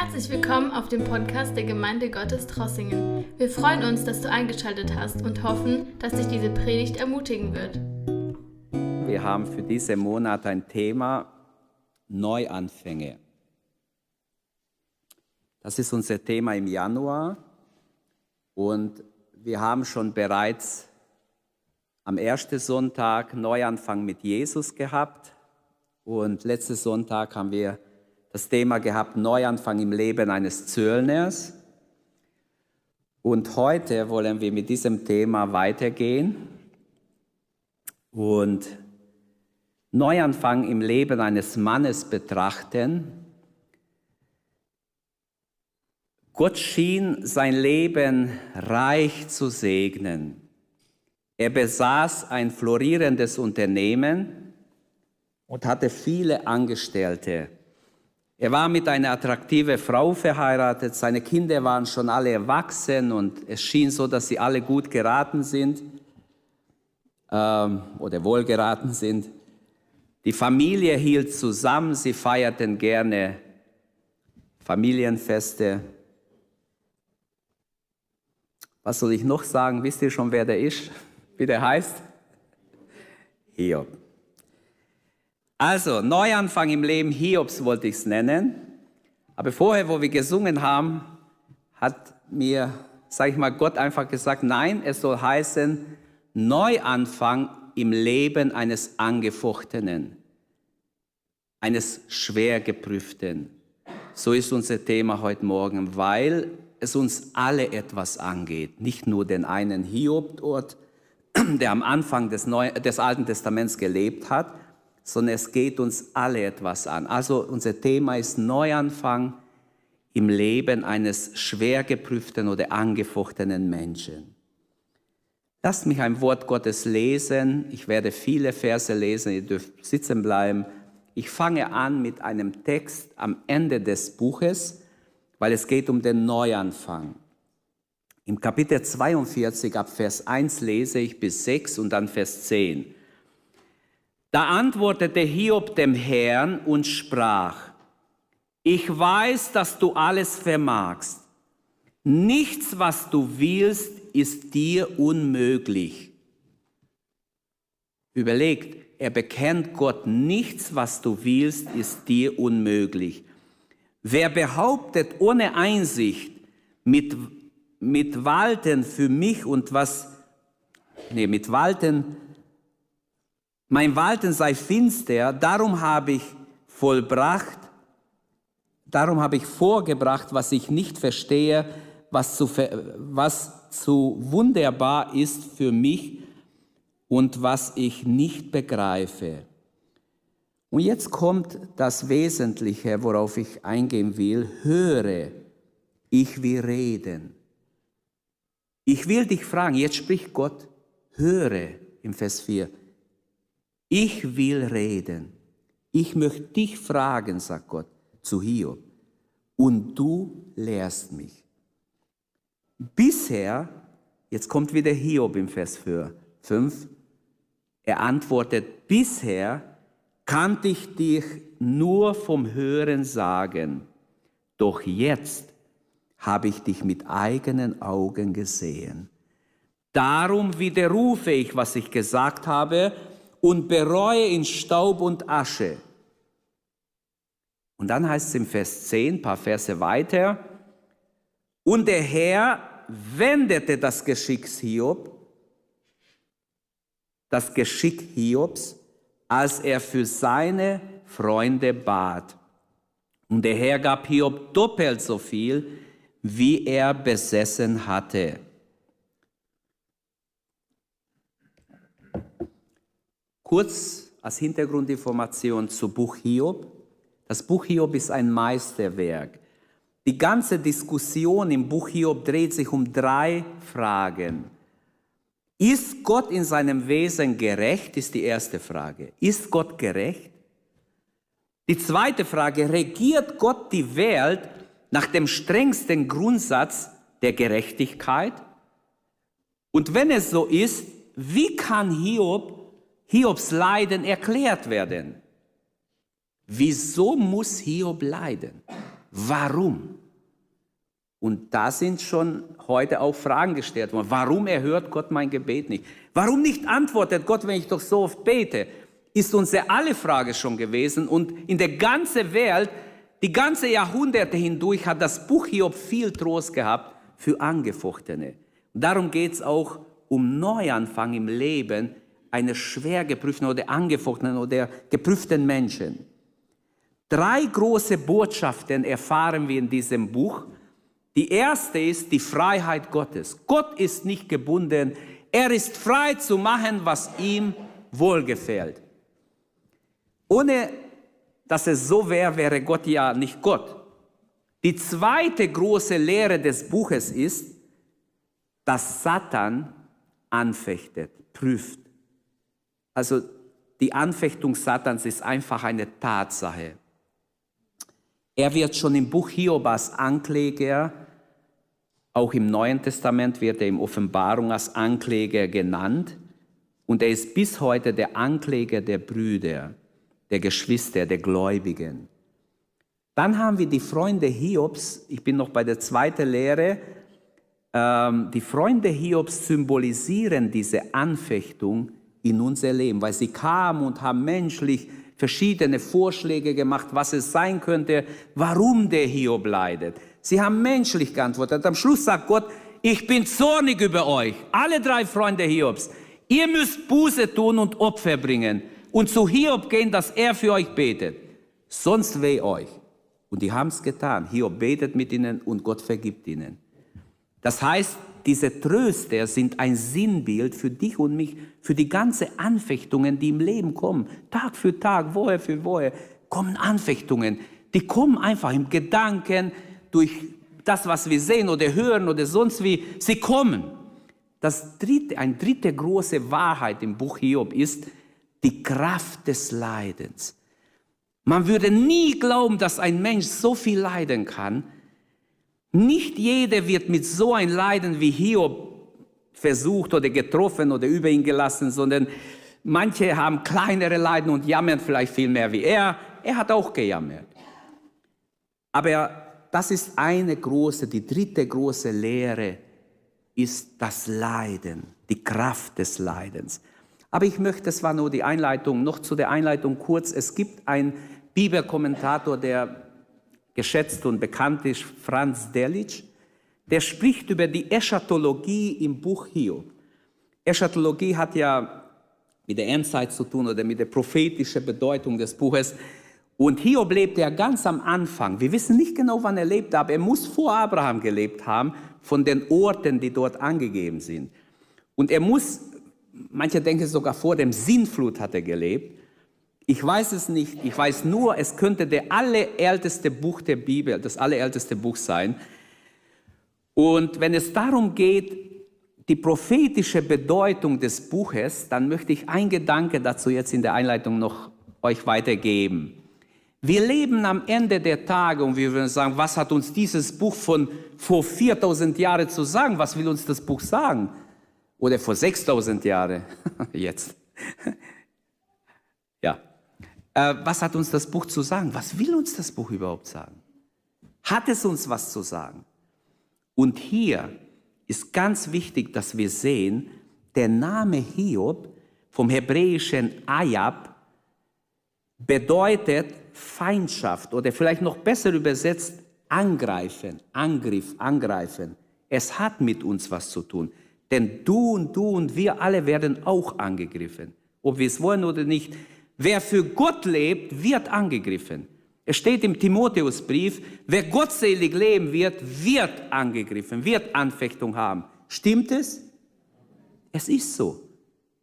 Herzlich willkommen auf dem Podcast der Gemeinde Gottes Trossingen. Wir freuen uns, dass du eingeschaltet hast und hoffen, dass dich diese Predigt ermutigen wird. Wir haben für diesen Monat ein Thema Neuanfänge. Das ist unser Thema im Januar und wir haben schon bereits am ersten Sonntag Neuanfang mit Jesus gehabt und letzten Sonntag haben wir das Thema gehabt, Neuanfang im Leben eines Zöllners. Und heute wollen wir mit diesem Thema weitergehen und Neuanfang im Leben eines Mannes betrachten. Gott schien sein Leben reich zu segnen. Er besaß ein florierendes Unternehmen und hatte viele Angestellte. Er war mit einer attraktiven Frau verheiratet, seine Kinder waren schon alle erwachsen und es schien so, dass sie alle gut geraten sind ähm, oder wohl geraten sind. Die Familie hielt zusammen, sie feierten gerne Familienfeste. Was soll ich noch sagen? Wisst ihr schon, wer der ist? Wie der heißt? Hiob. Also, Neuanfang im Leben Hiobs wollte ich es nennen. Aber vorher, wo wir gesungen haben, hat mir, sage ich mal, Gott einfach gesagt, nein, es soll heißen Neuanfang im Leben eines Angefochtenen, eines schwer geprüften. So ist unser Thema heute Morgen, weil es uns alle etwas angeht, nicht nur den einen Hiob dort, der am Anfang des, Neu des Alten Testaments gelebt hat, sondern es geht uns alle etwas an. Also unser Thema ist Neuanfang im Leben eines schwer geprüften oder angefochtenen Menschen. Lasst mich ein Wort Gottes lesen. Ich werde viele Verse lesen, ihr dürft sitzen bleiben. Ich fange an mit einem Text am Ende des Buches, weil es geht um den Neuanfang. Im Kapitel 42 ab Vers 1 lese ich bis 6 und dann Vers 10. Da antwortete Hiob dem Herrn und sprach, ich weiß, dass du alles vermagst. Nichts, was du willst, ist dir unmöglich. Überlegt, er bekennt Gott, nichts, was du willst, ist dir unmöglich. Wer behauptet ohne Einsicht mit, mit Walten für mich und was, nee, mit Walten mein Walten sei finster, darum habe ich vollbracht, darum habe ich vorgebracht, was ich nicht verstehe, was zu, was zu wunderbar ist für mich und was ich nicht begreife. Und jetzt kommt das Wesentliche, worauf ich eingehen will. Höre, ich will reden. Ich will dich fragen, jetzt spricht Gott, höre im Vers 4, ich will reden. Ich möchte dich fragen, sagt Gott zu Hiob, und du lehrst mich. Bisher, jetzt kommt wieder Hiob im Vers 5, er antwortet, bisher kannte ich dich nur vom Hören sagen, doch jetzt habe ich dich mit eigenen Augen gesehen. Darum widerrufe ich, was ich gesagt habe, und bereue in Staub und Asche. Und dann heißt es im Vers 10, ein paar Verse weiter, und der Herr wendete das Geschick Hiob, das Geschick Hiobs, als er für seine Freunde bat. Und der Herr gab Hiob doppelt so viel, wie er besessen hatte. Kurz als Hintergrundinformation zu Buch Hiob. Das Buch Hiob ist ein Meisterwerk. Die ganze Diskussion im Buch Hiob dreht sich um drei Fragen. Ist Gott in seinem Wesen gerecht, ist die erste Frage. Ist Gott gerecht? Die zweite Frage, regiert Gott die Welt nach dem strengsten Grundsatz der Gerechtigkeit? Und wenn es so ist, wie kann Hiob Hiobs Leiden erklärt werden. Wieso muss Hiob leiden? Warum? Und da sind schon heute auch Fragen gestellt worden. Warum erhört Gott mein Gebet nicht? Warum nicht antwortet Gott, wenn ich doch so oft bete? Ist unsere alle Frage schon gewesen. Und in der ganzen Welt, die ganze Jahrhunderte hindurch, hat das Buch Hiob viel Trost gehabt für Angefochtene. Darum geht es auch um Neuanfang im Leben eines schwer geprüften oder angefochtenen oder geprüften Menschen. Drei große Botschaften erfahren wir in diesem Buch. Die erste ist die Freiheit Gottes. Gott ist nicht gebunden. Er ist frei zu machen, was ihm wohlgefällt. Ohne dass es so wäre, wäre Gott ja nicht Gott. Die zweite große Lehre des Buches ist, dass Satan anfechtet, prüft. Also die Anfechtung Satans ist einfach eine Tatsache. Er wird schon im Buch Hiob als Ankläger auch im Neuen Testament wird er im Offenbarung als Ankläger genannt und er ist bis heute der Ankläger der Brüder, der Geschwister, der Gläubigen. Dann haben wir die Freunde Hiobs, ich bin noch bei der zweiten Lehre, ähm, die Freunde Hiobs symbolisieren diese Anfechtung in unser Leben, weil sie kamen und haben menschlich verschiedene Vorschläge gemacht, was es sein könnte, warum der Hiob leidet. Sie haben menschlich geantwortet. Am Schluss sagt Gott, ich bin zornig über euch, alle drei Freunde Hiobs. Ihr müsst Buße tun und Opfer bringen und zu Hiob gehen, dass er für euch betet. Sonst weh euch. Und die haben es getan. Hiob betet mit ihnen und Gott vergibt ihnen. Das heißt, diese Tröster sind ein Sinnbild für dich und mich, für die ganzen Anfechtungen, die im Leben kommen. Tag für Tag, Woche für Woche kommen Anfechtungen. Die kommen einfach im Gedanken, durch das, was wir sehen oder hören oder sonst wie, sie kommen. Das dritte, eine dritte große Wahrheit im Buch Hiob ist die Kraft des Leidens. Man würde nie glauben, dass ein Mensch so viel leiden kann. Nicht jeder wird mit so ein Leiden wie Hiob versucht oder getroffen oder über ihn gelassen, sondern manche haben kleinere Leiden und jammern vielleicht viel mehr wie er. Er hat auch gejammert. Aber das ist eine große, die dritte große Lehre ist das Leiden, die Kraft des Leidens. Aber ich möchte, das war nur die Einleitung, noch zu der Einleitung kurz. Es gibt einen Bibelkommentator, der geschätzt und bekannt ist, Franz Delitzsch, der spricht über die Eschatologie im Buch Hiob. Eschatologie hat ja mit der Endzeit zu tun oder mit der prophetischen Bedeutung des Buches. Und Hiob lebte ja ganz am Anfang. Wir wissen nicht genau, wann er lebte, aber er muss vor Abraham gelebt haben, von den Orten, die dort angegeben sind. Und er muss, manche denken sogar vor dem Sinnflut hat er gelebt. Ich weiß es nicht. Ich weiß nur, es könnte der allerälteste Buch der Bibel, das allerälteste Buch sein. Und wenn es darum geht, die prophetische Bedeutung des Buches, dann möchte ich ein Gedanke dazu jetzt in der Einleitung noch euch weitergeben. Wir leben am Ende der Tage und wir würden sagen, was hat uns dieses Buch von vor 4000 Jahren zu sagen? Was will uns das Buch sagen? Oder vor 6000 Jahren? Jetzt. Äh, was hat uns das Buch zu sagen? Was will uns das Buch überhaupt sagen? Hat es uns was zu sagen? Und hier ist ganz wichtig, dass wir sehen, der Name Hiob vom hebräischen Ayab bedeutet Feindschaft oder vielleicht noch besser übersetzt angreifen, Angriff, angreifen. Es hat mit uns was zu tun. Denn du und du und wir alle werden auch angegriffen. Ob wir es wollen oder nicht. Wer für Gott lebt, wird angegriffen. Es steht im Timotheusbrief, wer gottselig leben wird, wird angegriffen, wird Anfechtung haben. Stimmt es? Es ist so.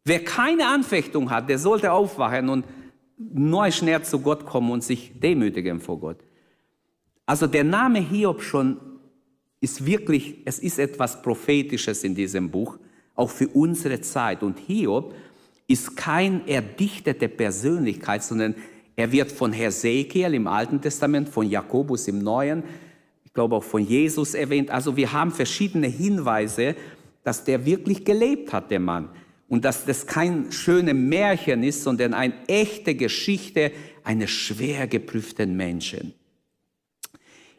Wer keine Anfechtung hat, der sollte aufwachen und neu schnell zu Gott kommen und sich demütigen vor Gott. Also der Name Hiob schon ist wirklich, es ist etwas Prophetisches in diesem Buch, auch für unsere Zeit. Und Hiob ist kein erdichtete Persönlichkeit, sondern er wird von Hesekiel im Alten Testament, von Jakobus im Neuen, ich glaube auch von Jesus erwähnt. Also wir haben verschiedene Hinweise, dass der wirklich gelebt hat, der Mann und dass das kein schönes Märchen ist, sondern eine echte Geschichte eines schwer geprüften Menschen.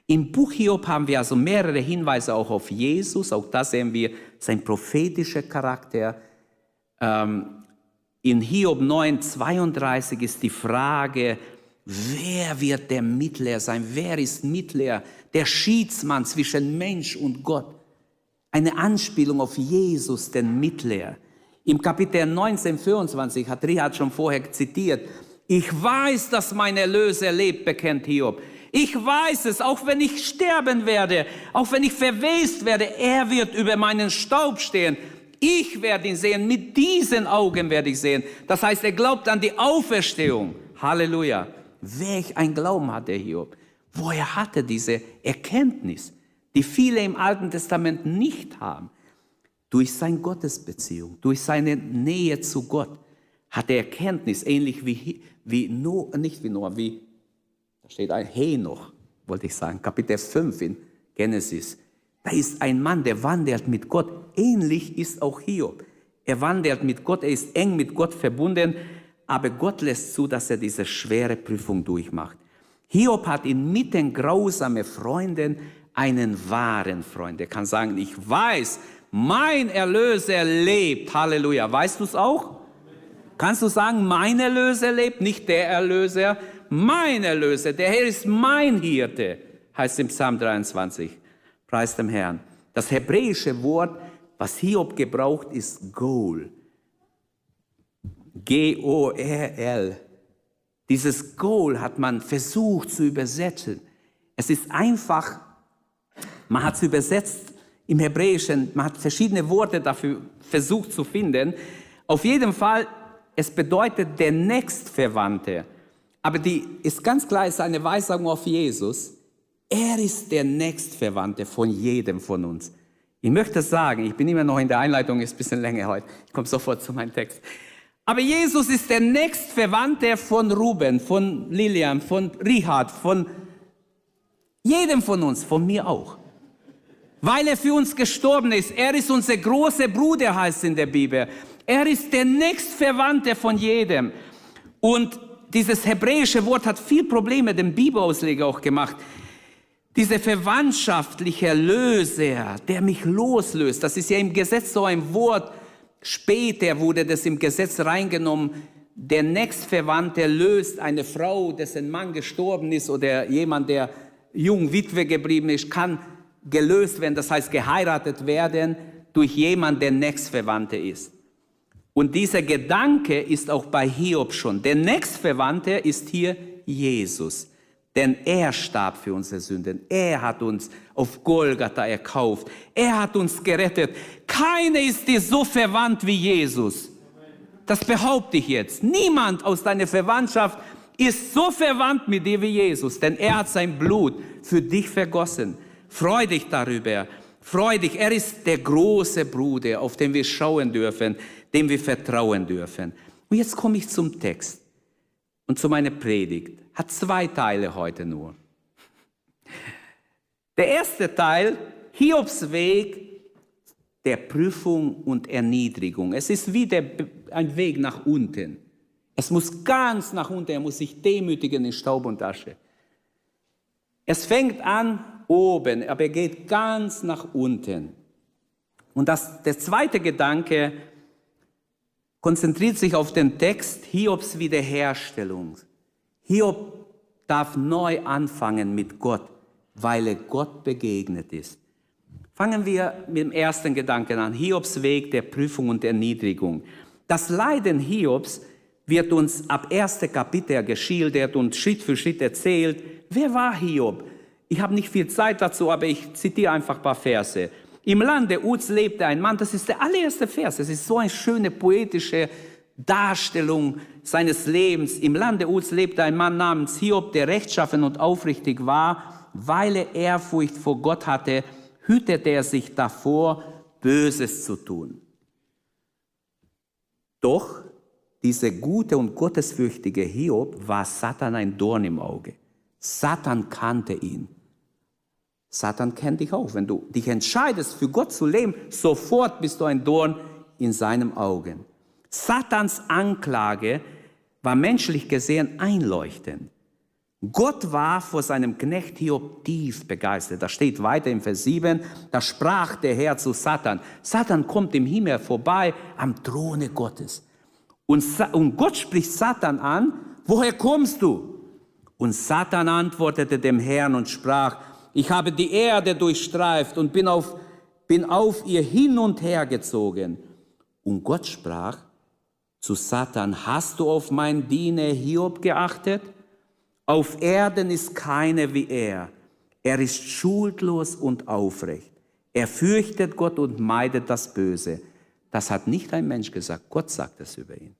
Im Buch Hiob haben wir also mehrere Hinweise auch auf Jesus. Auch da sehen wir sein prophetischer Charakter. Ähm, in Hiob 9, 32 ist die Frage, wer wird der Mittler sein? Wer ist Mittler? Der Schiedsmann zwischen Mensch und Gott. Eine Anspielung auf Jesus, den Mittler. Im Kapitel 19, 24 hat Richard schon vorher zitiert. Ich weiß, dass mein Erlöser lebt, bekennt Hiob. Ich weiß es, auch wenn ich sterben werde, auch wenn ich verwest werde, er wird über meinen Staub stehen. Ich werde ihn sehen, mit diesen Augen werde ich sehen. Das heißt, er glaubt an die Auferstehung. Halleluja. Welch ein Glauben hat der Hiob. Woher hat er diese Erkenntnis, die viele im Alten Testament nicht haben? Durch seine Gottesbeziehung, durch seine Nähe zu Gott hat er Erkenntnis, ähnlich wie, wie Noah, nicht wie Noah, wie, da steht ein Henoch, wollte ich sagen, Kapitel 5 in Genesis. Da ist ein Mann, der wandelt mit Gott. Ähnlich ist auch Hiob. Er wandelt mit Gott, er ist eng mit Gott verbunden, aber Gott lässt zu, dass er diese schwere Prüfung durchmacht. Hiob hat inmitten grausamer Freunden einen wahren Freund. Er kann sagen, ich weiß, mein Erlöser lebt. Halleluja. Weißt du es auch? Kannst du sagen, mein Erlöser lebt, nicht der Erlöser, mein Erlöser, der Herr ist mein Hirte, heißt im Psalm 23. Preis dem Herrn. Das hebräische Wort, was Hiob gebraucht, ist Goal. G-O-R-L. Dieses Goal hat man versucht zu übersetzen. Es ist einfach, man hat es übersetzt im Hebräischen, man hat verschiedene Worte dafür versucht zu finden. Auf jeden Fall, es bedeutet der Nächstverwandte. Aber die ist ganz klar, ist eine Weisung auf Jesus. Er ist der Nächstverwandte von jedem von uns. Ich möchte sagen, ich bin immer noch in der Einleitung, ist ein bisschen länger heute. Ich komme sofort zu meinem Text. Aber Jesus ist der Nächstverwandte von Ruben, von Lilian, von Richard, von jedem von uns, von mir auch. Weil er für uns gestorben ist. Er ist unser großer Bruder, heißt es in der Bibel. Er ist der Nächstverwandte von jedem. Und dieses hebräische Wort hat viel Probleme dem Bibelausleger auch gemacht. Dieser verwandtschaftliche Löser, der mich loslöst, das ist ja im Gesetz so ein Wort. Später wurde das im Gesetz reingenommen. Der Nächstverwandte löst eine Frau, dessen Mann gestorben ist oder jemand, der jung Witwe geblieben ist, kann gelöst werden, das heißt geheiratet werden durch jemand, der Nächstverwandte ist. Und dieser Gedanke ist auch bei Hiob schon. Der Nächstverwandte ist hier Jesus. Denn er starb für unsere Sünden. Er hat uns auf Golgatha erkauft. Er hat uns gerettet. Keiner ist dir so verwandt wie Jesus. Das behaupte ich jetzt. Niemand aus deiner Verwandtschaft ist so verwandt mit dir wie Jesus, denn er hat sein Blut für dich vergossen. Freu dich darüber. Freu dich. Er ist der große Bruder, auf den wir schauen dürfen, dem wir vertrauen dürfen. Und jetzt komme ich zum Text und zu meiner Predigt hat zwei Teile heute nur. Der erste Teil, Hiobs Weg der Prüfung und Erniedrigung. Es ist wie der, ein Weg nach unten. Es muss ganz nach unten, er muss sich demütigen in Staub und Asche. Es fängt an oben, aber er geht ganz nach unten. Und das, der zweite Gedanke konzentriert sich auf den Text Hiobs Wiederherstellung. Hiob darf neu anfangen mit Gott, weil er Gott begegnet ist. Fangen wir mit dem ersten Gedanken an. Hiobs Weg der Prüfung und Erniedrigung. Das Leiden Hiobs wird uns ab erste Kapitel geschildert und Schritt für Schritt erzählt. Wer war Hiob? Ich habe nicht viel Zeit dazu, aber ich zitiere einfach ein paar Verse. Im Lande Uz lebte ein Mann, das ist der allererste Vers, es ist so eine schöne poetische Darstellung seines Lebens. Im Lande Uz lebte ein Mann namens Hiob, der rechtschaffen und aufrichtig war. Weil er Ehrfurcht vor Gott hatte, hütete er sich davor, Böses zu tun. Doch dieser gute und gottesfürchtige Hiob war Satan ein Dorn im Auge. Satan kannte ihn. Satan kennt dich auch. Wenn du dich entscheidest, für Gott zu leben, sofort bist du ein Dorn in seinem Augen. Satans Anklage war menschlich gesehen einleuchtend. Gott war vor seinem Knecht Hiob tief begeistert. Da steht weiter im Vers 7, da sprach der Herr zu Satan. Satan kommt im Himmel vorbei am Throne Gottes. Und, und Gott spricht Satan an, woher kommst du? Und Satan antwortete dem Herrn und sprach, ich habe die Erde durchstreift und bin auf, bin auf ihr hin und her gezogen. Und Gott sprach zu Satan, hast du auf mein Diener Hiob geachtet? Auf Erden ist keiner wie er. Er ist schuldlos und aufrecht. Er fürchtet Gott und meidet das Böse. Das hat nicht ein Mensch gesagt, Gott sagt es über ihn.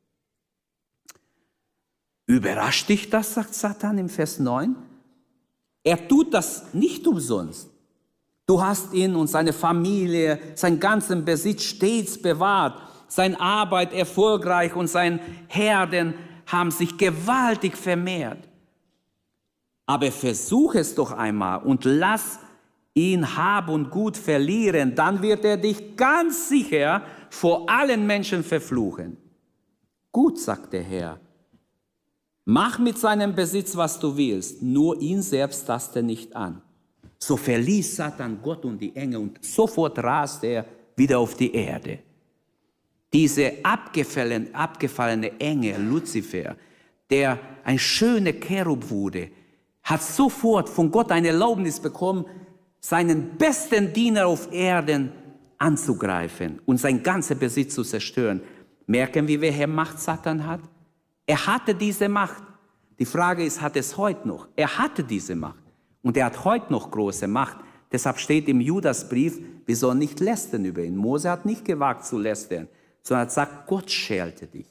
Überrascht dich das, sagt Satan im Vers 9? Er tut das nicht umsonst. Du hast ihn und seine Familie, seinen ganzen Besitz stets bewahrt, seine Arbeit erfolgreich und sein Herden haben sich gewaltig vermehrt. Aber versuch es doch einmal und lass ihn Hab und Gut verlieren, dann wird er dich ganz sicher vor allen Menschen verfluchen. Gut, sagt der Herr, mach mit seinem Besitz, was du willst, nur ihn selbst taste nicht an. So verließ Satan Gott und die Engel und sofort raste er wieder auf die Erde. Diese abgefallene, abgefallene Engel, Luzifer, der ein schöner Cherub wurde, hat sofort von Gott eine Erlaubnis bekommen, seinen besten Diener auf Erden anzugreifen und sein ganzer Besitz zu zerstören. Merken wir, welche Macht Satan hat? Er hatte diese Macht. Die Frage ist, hat es heute noch? Er hatte diese Macht. Und er hat heute noch große Macht. Deshalb steht im Judasbrief, wir sollen nicht lästern über ihn. Mose hat nicht gewagt zu lästern, sondern gesagt, Gott schälte dich.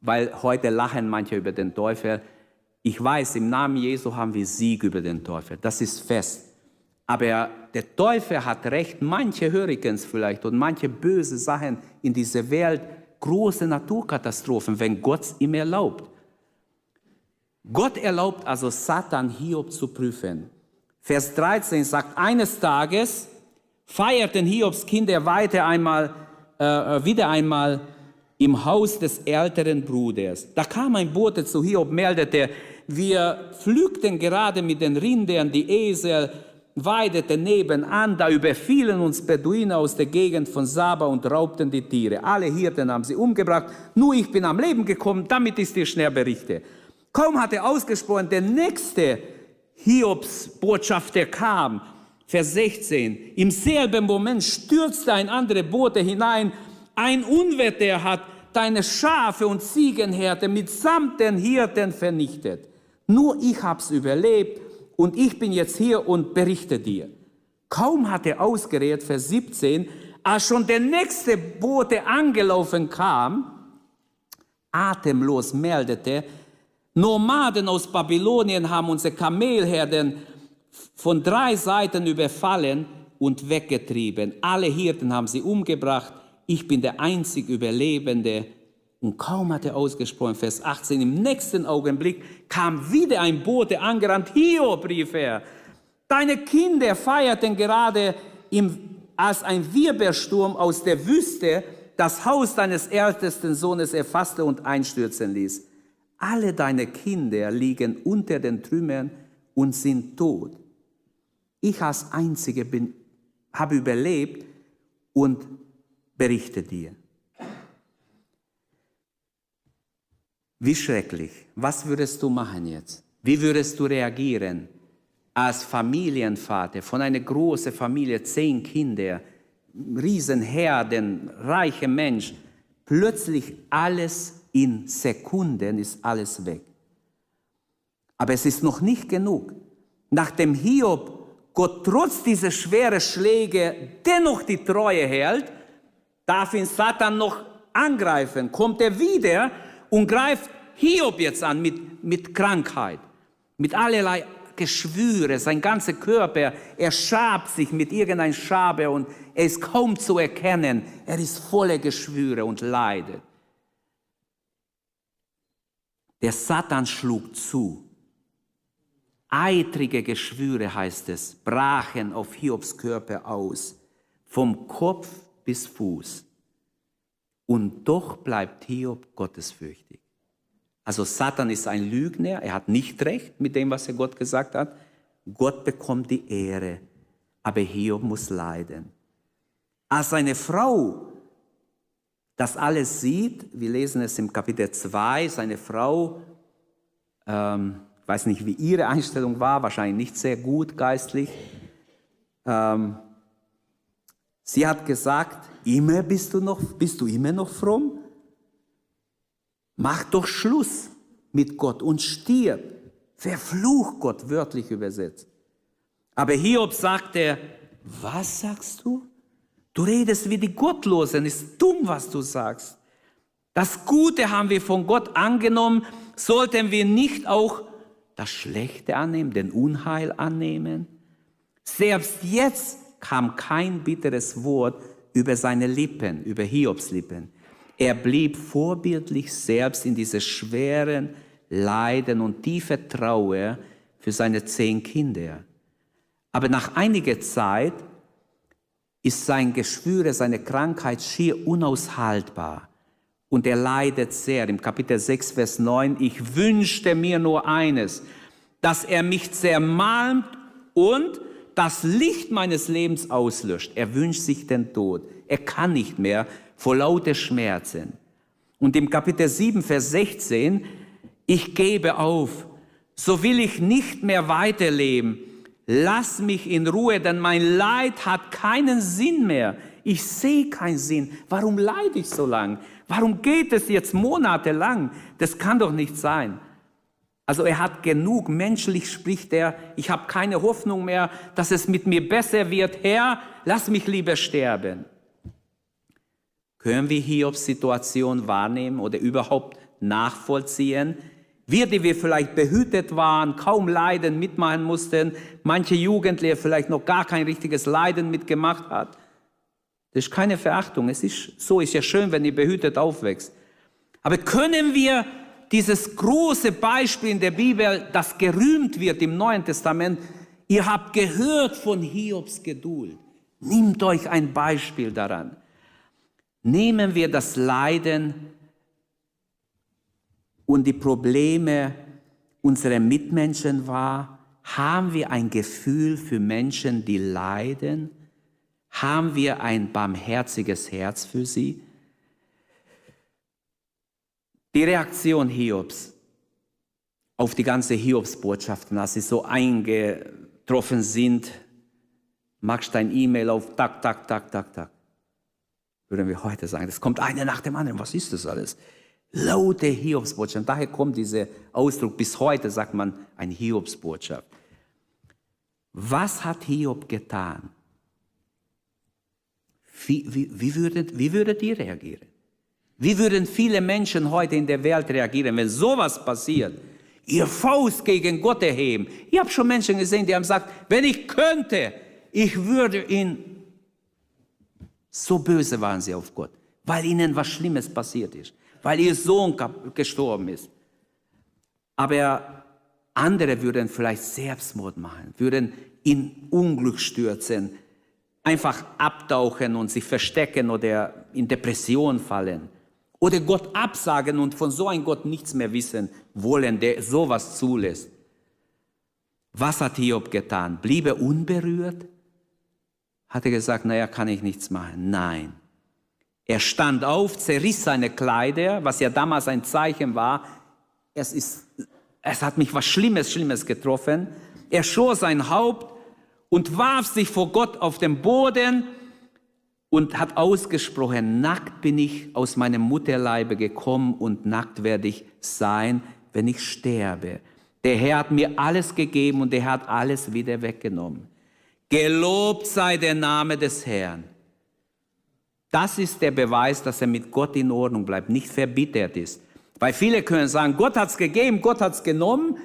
Weil heute lachen manche über den Teufel. Ich weiß, im Namen Jesu haben wir Sieg über den Teufel. Das ist fest. Aber der Teufel hat recht, manche Hurricanes vielleicht und manche böse Sachen in dieser Welt, große Naturkatastrophen, wenn Gott es ihm erlaubt. Gott erlaubt also Satan Hiob zu prüfen. Vers 13 sagt, eines Tages feierten Hiobs Kinder weiter einmal, äh, wieder einmal im Haus des älteren Bruders. Da kam ein Bote zu Hiob, meldete, wir pflügten gerade mit den Rindern die Esel, weideten nebenan, da überfielen uns Beduiner aus der Gegend von Saba und raubten die Tiere. Alle Hirten haben sie umgebracht, nur ich bin am Leben gekommen, damit ich dir schnell berichte. Kaum hat er ausgesprochen, der nächste Hiobs-Botschafter kam, Vers 16, im selben Moment stürzte ein anderer Bote hinein, ein Unwetter hat deine Schafe und Ziegenhärte mitsamt den Hirten vernichtet. Nur ich hab's überlebt und ich bin jetzt hier und berichte dir. Kaum hat er ausgeredet, Vers 17, als schon der nächste Bote angelaufen kam, atemlos meldete, Nomaden aus Babylonien haben unsere Kamelherden von drei Seiten überfallen und weggetrieben. Alle Hirten haben sie umgebracht. Ich bin der einzig Überlebende und kaum hat er ausgesprochen, Vers 18, im nächsten Augenblick kam wieder ein Bote angerannt. Hiob, rief er, deine Kinder feierten gerade im, als ein Wirbelsturm aus der Wüste das Haus deines ältesten Sohnes erfasste und einstürzen ließ. Alle deine Kinder liegen unter den Trümmern und sind tot. Ich als Einzige bin, habe überlebt und berichte dir. Wie schrecklich. Was würdest du machen jetzt? Wie würdest du reagieren als Familienvater von einer großen Familie, zehn Kinder, Riesenherden, reicher Mensch? Plötzlich alles in Sekunden ist alles weg. Aber es ist noch nicht genug. Nachdem Hiob Gott trotz dieser schweren Schläge dennoch die Treue hält, darf ihn Satan noch angreifen. Kommt er wieder und greift Hiob jetzt an mit, mit Krankheit, mit allerlei Geschwüre, sein ganzer Körper, er schabt sich mit irgendein Schabe und er ist kaum zu erkennen. Er ist voller Geschwüre und leidet. Der Satan schlug zu. Eitrige Geschwüre, heißt es, brachen auf Hiobs Körper aus, vom Kopf bis Fuß. Und doch bleibt Hiob gottesfürchtig. Also Satan ist ein Lügner, er hat nicht recht mit dem, was er Gott gesagt hat. Gott bekommt die Ehre, aber Hiob muss leiden. Als seine Frau das alles sieht, wir lesen es im Kapitel 2, seine Frau, ähm, ich weiß nicht, wie ihre Einstellung war, wahrscheinlich nicht sehr gut geistlich, ähm, sie hat gesagt, immer bist du noch, bist du immer noch fromm? Mach doch Schluss mit Gott und stirb. Verfluch Gott, wörtlich übersetzt. Aber Hiob sagte, was sagst du? Du redest wie die Gottlosen, ist dumm, was du sagst. Das Gute haben wir von Gott angenommen, sollten wir nicht auch das Schlechte annehmen, den Unheil annehmen? Selbst jetzt kam kein bitteres Wort über seine Lippen, über Hiobs Lippen. Er blieb vorbildlich selbst in diese schweren Leiden und tiefe Trauer für seine zehn Kinder. Aber nach einiger Zeit ist sein Geschwüre, seine Krankheit schier unaushaltbar. Und er leidet sehr. Im Kapitel 6, Vers 9, ich wünschte mir nur eines, dass er mich zermalmt und das Licht meines Lebens auslöscht. Er wünscht sich den Tod. Er kann nicht mehr vor lauter Schmerzen. Und im Kapitel 7, Vers 16, ich gebe auf, so will ich nicht mehr weiterleben. Lass mich in Ruhe, denn mein Leid hat keinen Sinn mehr. Ich sehe keinen Sinn. Warum leide ich so lang? Warum geht es jetzt monatelang? Das kann doch nicht sein. Also er hat genug, menschlich spricht er, ich habe keine Hoffnung mehr, dass es mit mir besser wird. Herr, lass mich lieber sterben. Können wir Hiobs Situation wahrnehmen oder überhaupt nachvollziehen? Wir, die wir vielleicht behütet waren, kaum Leiden mitmachen mussten, manche Jugendliche vielleicht noch gar kein richtiges Leiden mitgemacht hat. Das ist keine Verachtung. Es ist so, ist ja schön, wenn ihr behütet aufwächst. Aber können wir dieses große Beispiel in der Bibel, das gerühmt wird im Neuen Testament, ihr habt gehört von Hiobs Geduld. Nehmt euch ein Beispiel daran. Nehmen wir das Leiden und die Probleme unserer Mitmenschen wahr? Haben wir ein Gefühl für Menschen, die leiden? Haben wir ein barmherziges Herz für sie? Die Reaktion Hiobs auf die ganze Hiobsbotschaften, als sie so eingetroffen sind, machst dein E-Mail auf, tak, tak, tak, tak, tak. Würden wir heute sagen, das kommt eine nach dem anderen. Was ist das alles? Laute Hiobsbotschaft. Daher kommt dieser Ausdruck, bis heute sagt man ein Hiobsbotschaft. Was hat Hiob getan? Wie, wie, würdet, wie würdet ihr reagieren? Wie würden viele Menschen heute in der Welt reagieren, wenn sowas passiert? Ihr Faust gegen Gott erheben. Ich habe schon Menschen gesehen, die haben gesagt, wenn ich könnte, ich würde ihn. So böse waren sie auf Gott, weil ihnen was Schlimmes passiert ist weil ihr Sohn gestorben ist. Aber andere würden vielleicht Selbstmord machen, würden in Unglück stürzen, einfach abtauchen und sich verstecken oder in Depression fallen. Oder Gott absagen und von so einem Gott nichts mehr wissen wollen, der sowas zulässt. Was hat Hiob getan? Blieb er unberührt? Hat er gesagt, naja, kann ich nichts machen? Nein. Er stand auf, zerriss seine Kleider, was ja damals ein Zeichen war. Es, ist, es hat mich was Schlimmes, Schlimmes getroffen. Er schor sein Haupt und warf sich vor Gott auf den Boden und hat ausgesprochen, nackt bin ich aus meinem Mutterleibe gekommen und nackt werde ich sein, wenn ich sterbe. Der Herr hat mir alles gegeben und er hat alles wieder weggenommen. Gelobt sei der Name des Herrn. Das ist der Beweis, dass er mit Gott in Ordnung bleibt, nicht verbittert ist. Weil viele können sagen, Gott hat es gegeben, Gott hat es genommen.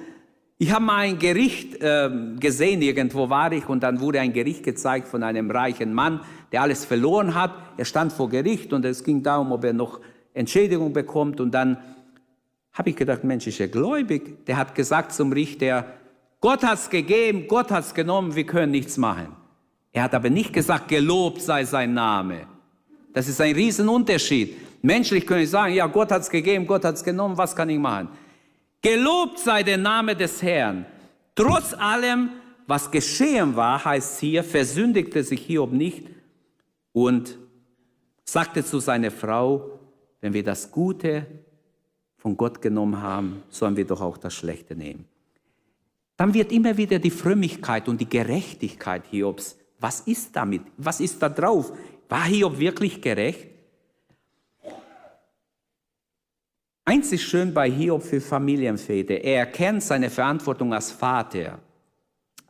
Ich habe mal ein Gericht äh, gesehen, irgendwo war ich, und dann wurde ein Gericht gezeigt von einem reichen Mann, der alles verloren hat. Er stand vor Gericht und es ging darum, ob er noch Entschädigung bekommt. Und dann habe ich gedacht, Mensch, ist er gläubig? Der hat gesagt zum Richter, Gott hat es gegeben, Gott hat es genommen, wir können nichts machen. Er hat aber nicht gesagt, gelobt sei sein Name. Das ist ein Riesenunterschied. Menschlich könnte ich sagen, ja, Gott hat es gegeben, Gott hat es genommen, was kann ich machen? Gelobt sei der Name des Herrn. Trotz allem, was geschehen war, heißt hier, versündigte sich Hiob nicht und sagte zu seiner Frau, wenn wir das Gute von Gott genommen haben, sollen wir doch auch das Schlechte nehmen. Dann wird immer wieder die Frömmigkeit und die Gerechtigkeit Hiobs. Was ist damit? Was ist da drauf? War Hiob wirklich gerecht? Eins ist schön bei Hiob für Familienväter. Er erkennt seine Verantwortung als Vater.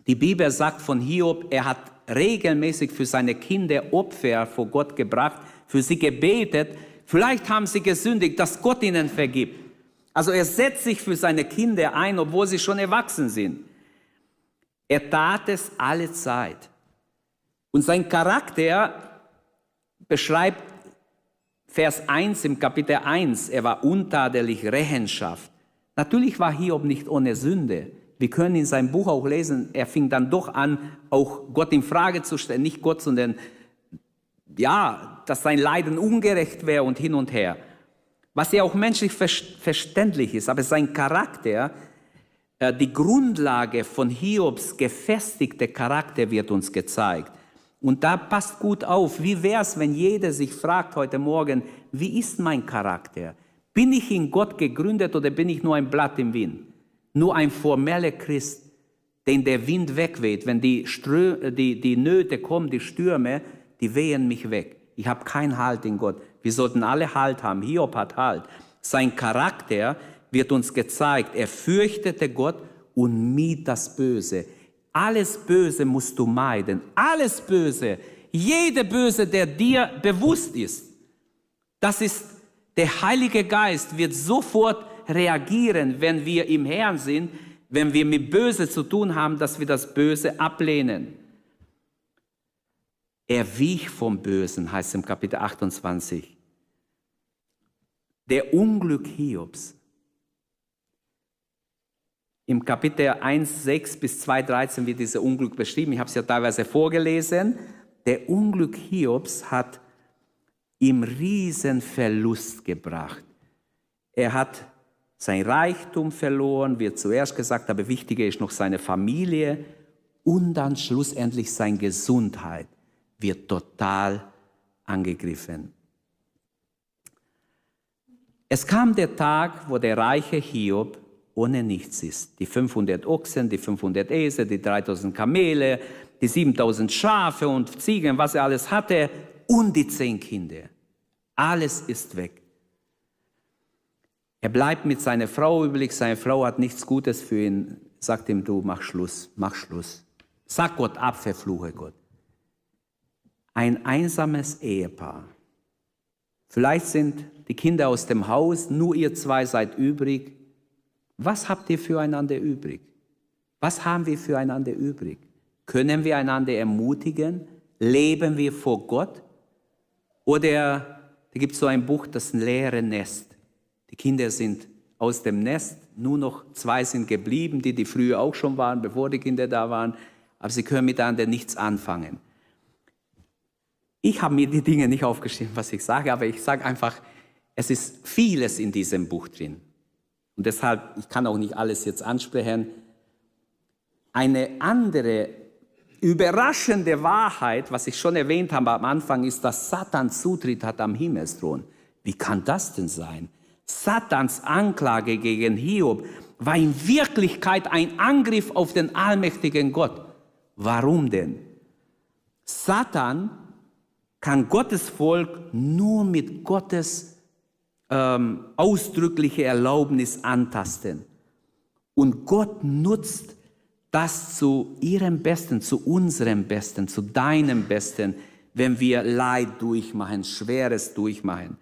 Die Bibel sagt von Hiob, er hat regelmäßig für seine Kinder Opfer vor Gott gebracht, für sie gebetet. Vielleicht haben sie gesündigt, dass Gott ihnen vergibt. Also er setzt sich für seine Kinder ein, obwohl sie schon erwachsen sind. Er tat es alle Zeit. Und sein Charakter beschreibt Vers 1 im Kapitel 1, er war untadelig, Rechenschaft. Natürlich war Hiob nicht ohne Sünde. Wir können in seinem Buch auch lesen, er fing dann doch an, auch Gott in Frage zu stellen. Nicht Gott, sondern ja, dass sein Leiden ungerecht wäre und hin und her. Was ja auch menschlich verständlich ist, aber sein Charakter, äh, die Grundlage von Hiobs gefestigte Charakter wird uns gezeigt. Und da passt gut auf, wie wäre es, wenn jeder sich fragt heute Morgen, wie ist mein Charakter? Bin ich in Gott gegründet oder bin ich nur ein Blatt im Wind? Nur ein formeller Christ, den der Wind wegweht. Wenn die, Strö die, die Nöte kommen, die Stürme, die wehen mich weg. Ich habe keinen Halt in Gott. Wir sollten alle Halt haben. Hiob hat Halt. Sein Charakter wird uns gezeigt. Er fürchtete Gott und mied das Böse. Alles Böse musst du meiden. Alles Böse. Jede Böse, der dir bewusst ist. Das ist der Heilige Geist wird sofort reagieren, wenn wir im Herrn sind, wenn wir mit Böse zu tun haben, dass wir das Böse ablehnen. Er wich vom Bösen, heißt im Kapitel 28. Der Unglück Hiobs im Kapitel 1, 6 bis 2, 13 wird dieses Unglück beschrieben. Ich habe es ja teilweise vorgelesen. Der Unglück Hiobs hat ihm riesen Verlust gebracht. Er hat sein Reichtum verloren, wird zuerst gesagt, aber wichtiger ist noch seine Familie und dann schlussendlich seine Gesundheit wird total angegriffen. Es kam der Tag, wo der reiche Hiob ohne nichts ist. Die 500 Ochsen, die 500 Esel, die 3000 Kamele, die 7000 Schafe und Ziegen, was er alles hatte und die zehn Kinder. Alles ist weg. Er bleibt mit seiner Frau übrig, seine Frau hat nichts Gutes für ihn, sagt ihm, du mach Schluss, mach Schluss. Sag Gott ab, verfluche Gott. Ein einsames Ehepaar. Vielleicht sind die Kinder aus dem Haus, nur ihr zwei seid übrig. Was habt ihr füreinander übrig? Was haben wir füreinander übrig? Können wir einander ermutigen? Leben wir vor Gott? Oder da gibt es so ein Buch, das leere Nest. Die Kinder sind aus dem Nest, nur noch zwei sind geblieben, die die früher auch schon waren, bevor die Kinder da waren, aber sie können miteinander nichts anfangen. Ich habe mir die Dinge nicht aufgeschrieben, was ich sage, aber ich sage einfach, es ist vieles in diesem Buch drin. Und deshalb, ich kann auch nicht alles jetzt ansprechen. Eine andere überraschende Wahrheit, was ich schon erwähnt habe am Anfang, ist, dass Satan Zutritt hat am Himmelsthron. Wie kann das denn sein? Satans Anklage gegen Hiob war in Wirklichkeit ein Angriff auf den allmächtigen Gott. Warum denn? Satan kann Gottes Volk nur mit Gottes ähm, ausdrückliche Erlaubnis antasten. Und Gott nutzt das zu ihrem Besten, zu unserem Besten, zu deinem Besten, wenn wir Leid durchmachen, Schweres durchmachen.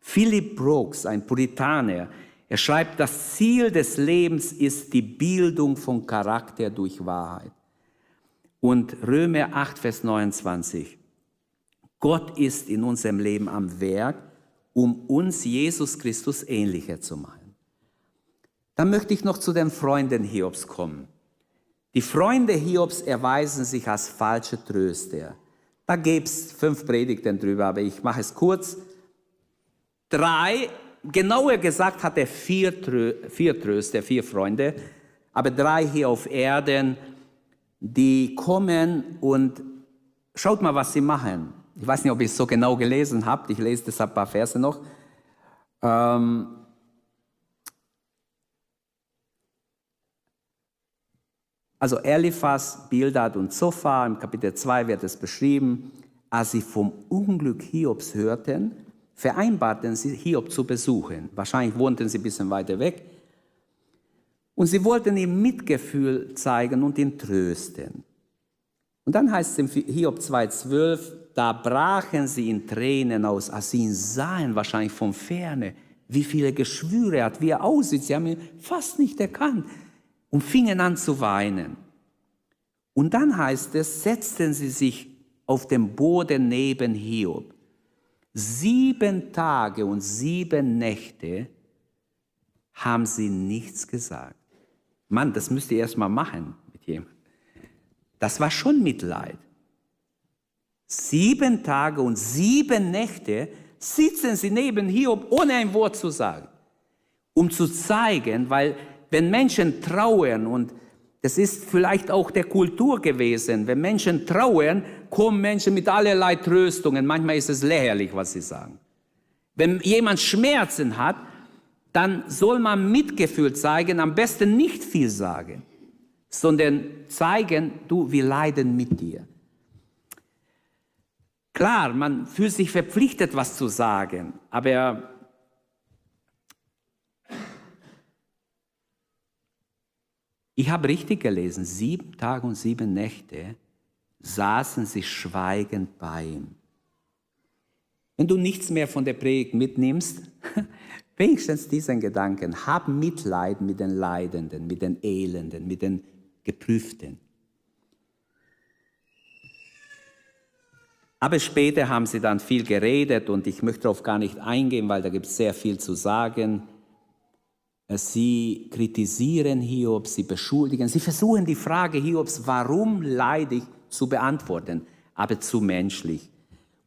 Philip Brooks, ein Puritaner, er schreibt, das Ziel des Lebens ist die Bildung von Charakter durch Wahrheit. Und Römer 8, Vers 29. Gott ist in unserem Leben am Werk um uns Jesus Christus ähnlicher zu machen. Dann möchte ich noch zu den Freunden Hiobs kommen. Die Freunde Hiobs erweisen sich als falsche Tröster. Da gäbe es fünf Predigten drüber, aber ich mache es kurz. Drei genauer gesagt hat er vier, vier Tröster, vier Freunde, aber drei hier auf Erden, die kommen und schaut mal, was sie machen. Ich weiß nicht, ob ihr es so genau gelesen habt, ich lese deshalb ein paar Verse noch. Ähm, also Eliphas, Bildad und Zophar, im Kapitel 2 wird es beschrieben, als sie vom Unglück Hiobs hörten, vereinbarten sie, Hiob zu besuchen. Wahrscheinlich wohnten sie ein bisschen weiter weg. Und sie wollten ihm Mitgefühl zeigen und ihn trösten. Und dann heißt es im Hiob 2,12, da brachen sie in Tränen aus, als sie ihn sahen, wahrscheinlich von ferne, wie viele Geschwüre er hat, wie er aussieht. Sie haben ihn fast nicht erkannt und fingen an zu weinen. Und dann heißt es, setzten sie sich auf dem Boden neben Hiob. Sieben Tage und sieben Nächte haben sie nichts gesagt. Mann, das müsst ihr erst mal machen mit jemandem. Das war schon Mitleid. Sieben Tage und sieben Nächte sitzen sie neben Hiob, ohne ein Wort zu sagen. Um zu zeigen, weil wenn Menschen trauern, und das ist vielleicht auch der Kultur gewesen, wenn Menschen trauern, kommen Menschen mit allerlei Tröstungen. Manchmal ist es lächerlich, was sie sagen. Wenn jemand Schmerzen hat, dann soll man Mitgefühl zeigen, am besten nicht viel sagen, sondern zeigen, du, wir leiden mit dir. Klar, man fühlt sich verpflichtet, was zu sagen, aber ich habe richtig gelesen, sieben Tage und sieben Nächte saßen sie schweigend bei ihm. Wenn du nichts mehr von der Predigt mitnimmst, wenigstens diesen Gedanken, hab Mitleid mit den Leidenden, mit den Elenden, mit den Geprüften. Aber später haben sie dann viel geredet und ich möchte darauf gar nicht eingehen, weil da gibt es sehr viel zu sagen. Sie kritisieren Hiob, sie beschuldigen, sie versuchen die Frage Hiobs, warum leide ich, zu beantworten, aber zu menschlich.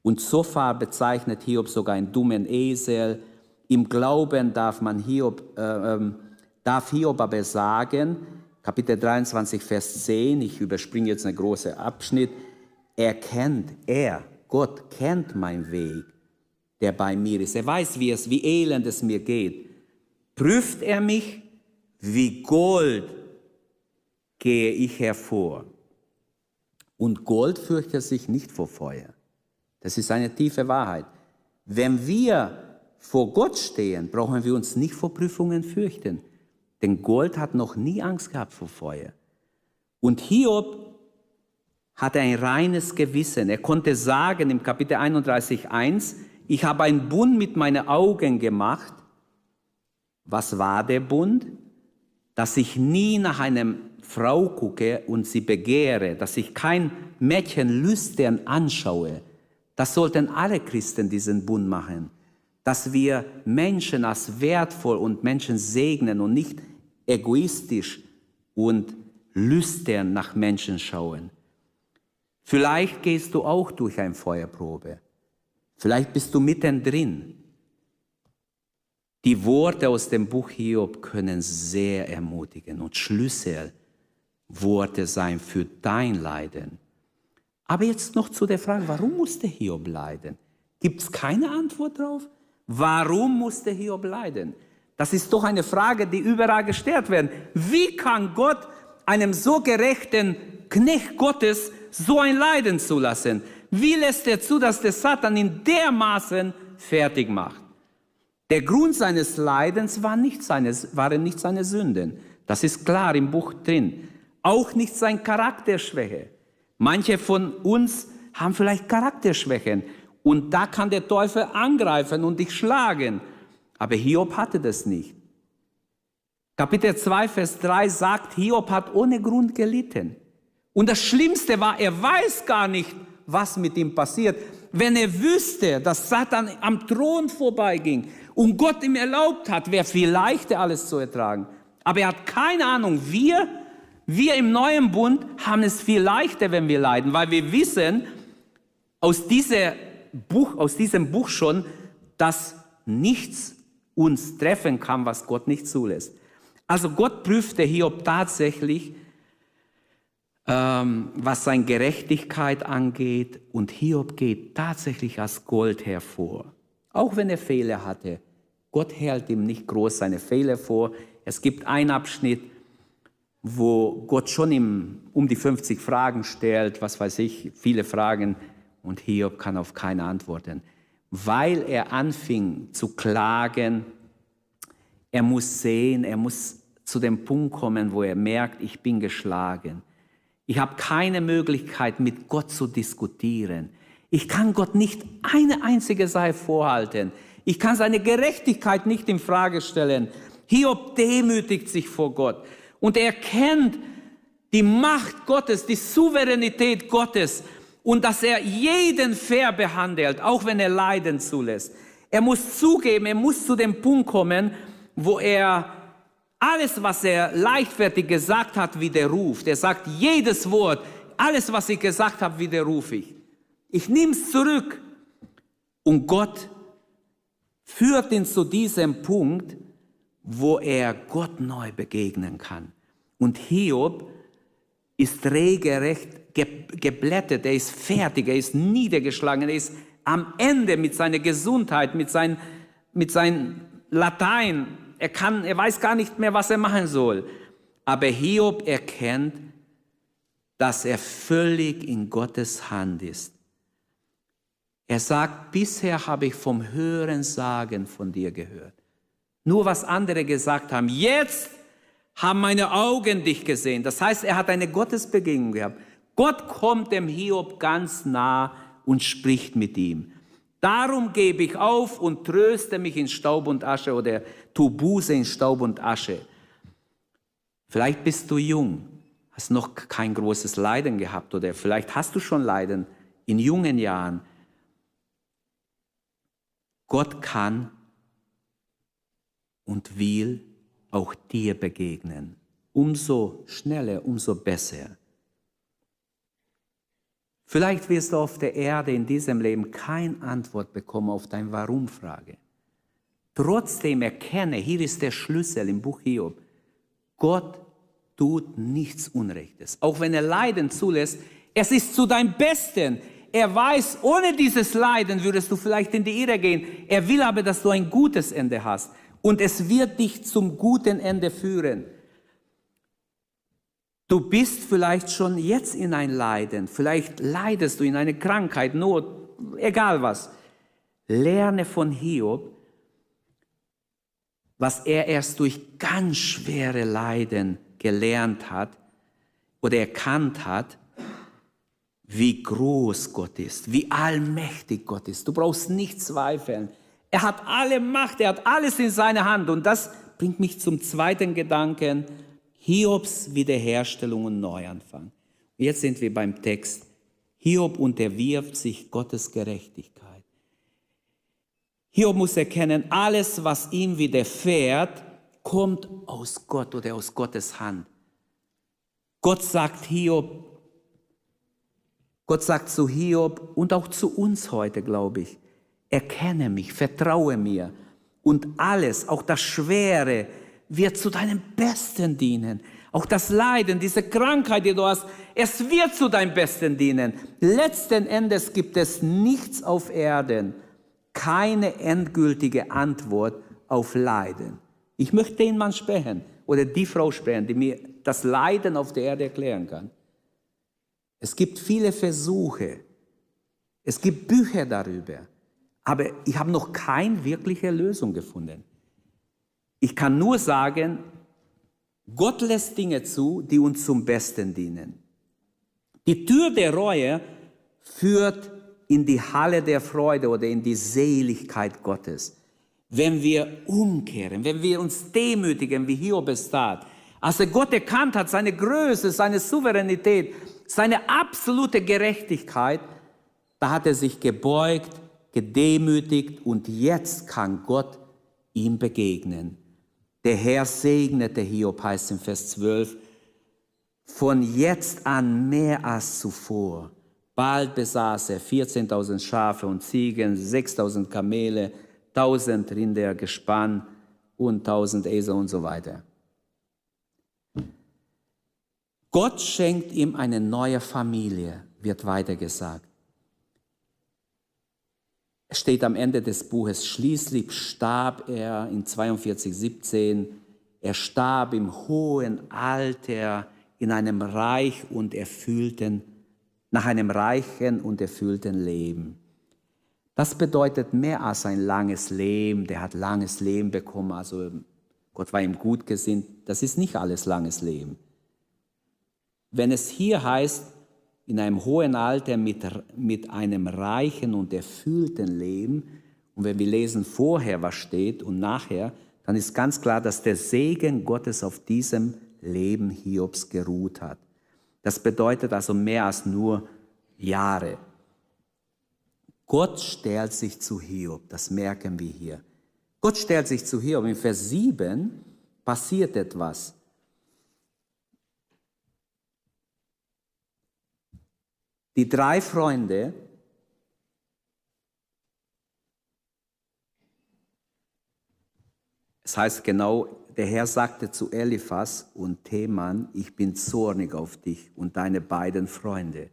Und Sophar bezeichnet Hiob sogar einen dummen Esel. Im Glauben darf man Hiob, äh, ähm, darf Hiob aber sagen, Kapitel 23, Vers 10, ich überspringe jetzt einen großen Abschnitt, er kennt, er, Gott kennt meinen Weg, der bei mir ist. Er weiß, wie es, wie elend es mir geht. Prüft er mich, wie Gold gehe ich hervor. Und Gold fürchtet sich nicht vor Feuer. Das ist eine tiefe Wahrheit. Wenn wir vor Gott stehen, brauchen wir uns nicht vor Prüfungen fürchten. Denn Gold hat noch nie Angst gehabt vor Feuer. Und Hiob hatte ein reines Gewissen. Er konnte sagen im Kapitel 31.1, ich habe einen Bund mit meinen Augen gemacht. Was war der Bund? Dass ich nie nach einer Frau gucke und sie begehre, dass ich kein Mädchen lüstern anschaue. Das sollten alle Christen diesen Bund machen. Dass wir Menschen als wertvoll und Menschen segnen und nicht egoistisch und lüstern nach Menschen schauen. Vielleicht gehst du auch durch eine Feuerprobe. Vielleicht bist du mittendrin. Die Worte aus dem Buch Hiob können sehr ermutigen und Schlüsselworte sein für dein Leiden. Aber jetzt noch zu der Frage, warum musste Hiob leiden? Gibt es keine Antwort darauf? Warum musste Hiob leiden? Das ist doch eine Frage, die überall gestellt wird. Wie kann Gott einem so gerechten Knecht Gottes so ein Leiden zulassen? Wie lässt er zu, dass der Satan ihn dermaßen fertig macht? Der Grund seines Leidens war nicht seine, waren nicht seine Sünden. Das ist klar im Buch drin. Auch nicht seine Charakterschwäche. Manche von uns haben vielleicht Charakterschwächen und da kann der Teufel angreifen und dich schlagen. Aber Hiob hatte das nicht. Kapitel 2, Vers 3 sagt, Hiob hat ohne Grund gelitten. Und das Schlimmste war, er weiß gar nicht, was mit ihm passiert. Wenn er wüsste, dass Satan am Thron vorbeiging und Gott ihm erlaubt hat, wäre viel leichter alles zu ertragen. Aber er hat keine Ahnung. Wir, wir im neuen Bund haben es viel leichter, wenn wir leiden, weil wir wissen aus, dieser Buch, aus diesem Buch schon, dass nichts uns treffen kann, was Gott nicht zulässt. Also Gott prüfte Hiob tatsächlich, ähm, was seine Gerechtigkeit angeht. Und Hiob geht tatsächlich als Gold hervor. Auch wenn er Fehler hatte. Gott hält ihm nicht groß seine Fehler vor. Es gibt einen Abschnitt, wo Gott schon ihm um die 50 Fragen stellt, was weiß ich, viele Fragen, und Hiob kann auf keine antworten, weil er anfing zu klagen. Er muss sehen, er muss zu dem Punkt kommen, wo er merkt, ich bin geschlagen. Ich habe keine Möglichkeit, mit Gott zu diskutieren. Ich kann Gott nicht eine einzige Sache vorhalten. Ich kann seine Gerechtigkeit nicht in Frage stellen. Hiob demütigt sich vor Gott und er kennt die Macht Gottes, die Souveränität Gottes und dass er jeden fair behandelt, auch wenn er Leiden zulässt. Er muss zugeben, er muss zu dem Punkt kommen, wo er alles, was er leichtfertig gesagt hat, widerruft. Er sagt jedes Wort, alles, was ich gesagt habe, widerrufe ich. Ich nehme es zurück. Und Gott führt ihn zu diesem Punkt, wo er Gott neu begegnen kann. Und Hiob ist regelrecht geblättet, er ist fertig, er ist niedergeschlagen, er ist am Ende mit seiner Gesundheit, mit seinem mit sein Latein, er kann, er weiß gar nicht mehr, was er machen soll. Aber Hiob erkennt, dass er völlig in Gottes Hand ist. Er sagt, bisher habe ich vom Hören Sagen von dir gehört. Nur was andere gesagt haben. Jetzt haben meine Augen dich gesehen. Das heißt, er hat eine Gottesbegegnung gehabt. Gott kommt dem Hiob ganz nah und spricht mit ihm. Darum gebe ich auf und tröste mich in Staub und Asche oder tu Buße in Staub und Asche. Vielleicht bist du jung, hast noch kein großes Leiden gehabt oder vielleicht hast du schon Leiden in jungen Jahren. Gott kann und will auch dir begegnen. Umso schneller, umso besser. Vielleicht wirst du auf der Erde in diesem Leben keine Antwort bekommen auf deine Warum-Frage. Trotzdem erkenne, hier ist der Schlüssel im Buch Hiob, Gott tut nichts Unrechtes. Auch wenn er Leiden zulässt, es ist zu deinem Besten. Er weiß, ohne dieses Leiden würdest du vielleicht in die Irre gehen. Er will aber, dass du ein gutes Ende hast. Und es wird dich zum guten Ende führen. Du bist vielleicht schon jetzt in ein Leiden, vielleicht leidest du in eine Krankheit, Not, egal was. Lerne von Hiob, was er erst durch ganz schwere Leiden gelernt hat oder erkannt hat, wie groß Gott ist, wie allmächtig Gott ist. Du brauchst nicht zweifeln. Er hat alle Macht, er hat alles in seiner Hand. Und das bringt mich zum zweiten Gedanken, Hiobs Wiederherstellung und Neuanfang. Jetzt sind wir beim Text. Hiob unterwirft sich Gottes Gerechtigkeit. Hiob muss erkennen, alles, was ihm widerfährt, kommt aus Gott oder aus Gottes Hand. Gott sagt Hiob, Gott sagt zu Hiob und auch zu uns heute, glaube ich, erkenne mich, vertraue mir und alles, auch das Schwere, wird zu deinem Besten dienen. Auch das Leiden, diese Krankheit, die du hast, es wird zu deinem Besten dienen. Letzten Endes gibt es nichts auf Erden, keine endgültige Antwort auf Leiden. Ich möchte den Mann sprechen oder die Frau sprechen, die mir das Leiden auf der Erde erklären kann. Es gibt viele Versuche, es gibt Bücher darüber, aber ich habe noch keine wirkliche Lösung gefunden. Ich kann nur sagen, Gott lässt Dinge zu, die uns zum Besten dienen. Die Tür der Reue führt in die Halle der Freude oder in die Seligkeit Gottes. Wenn wir umkehren, wenn wir uns demütigen, wie Hiob es tat, als er Gott erkannt hat, seine Größe, seine Souveränität, seine absolute Gerechtigkeit, da hat er sich gebeugt, gedemütigt und jetzt kann Gott ihm begegnen. Der Herr segnete Hiob, heißt im Vers 12, von jetzt an mehr als zuvor. Bald besaß er 14.000 Schafe und Ziegen, 6.000 Kamele, 1.000 Rinder, Gespann und tausend Esel und so weiter. Gott schenkt ihm eine neue Familie, wird weiter gesagt. Es steht am Ende des Buches, schließlich starb er in 42,17. Er starb im hohen Alter in einem reich und erfüllten, nach einem reichen und erfüllten Leben. Das bedeutet mehr als ein langes Leben. Der hat langes Leben bekommen, also Gott war ihm gut gesinnt. Das ist nicht alles langes Leben. Wenn es hier heißt, in einem hohen Alter mit, mit einem reichen und erfüllten Leben, und wenn wir lesen vorher, was steht und nachher, dann ist ganz klar, dass der Segen Gottes auf diesem Leben Hiobs geruht hat. Das bedeutet also mehr als nur Jahre. Gott stellt sich zu Hiob, das merken wir hier. Gott stellt sich zu Hiob. In Vers 7 passiert etwas. Die drei Freunde, es heißt genau, der Herr sagte zu Eliphas und Theman, ich bin zornig auf dich und deine beiden Freunde,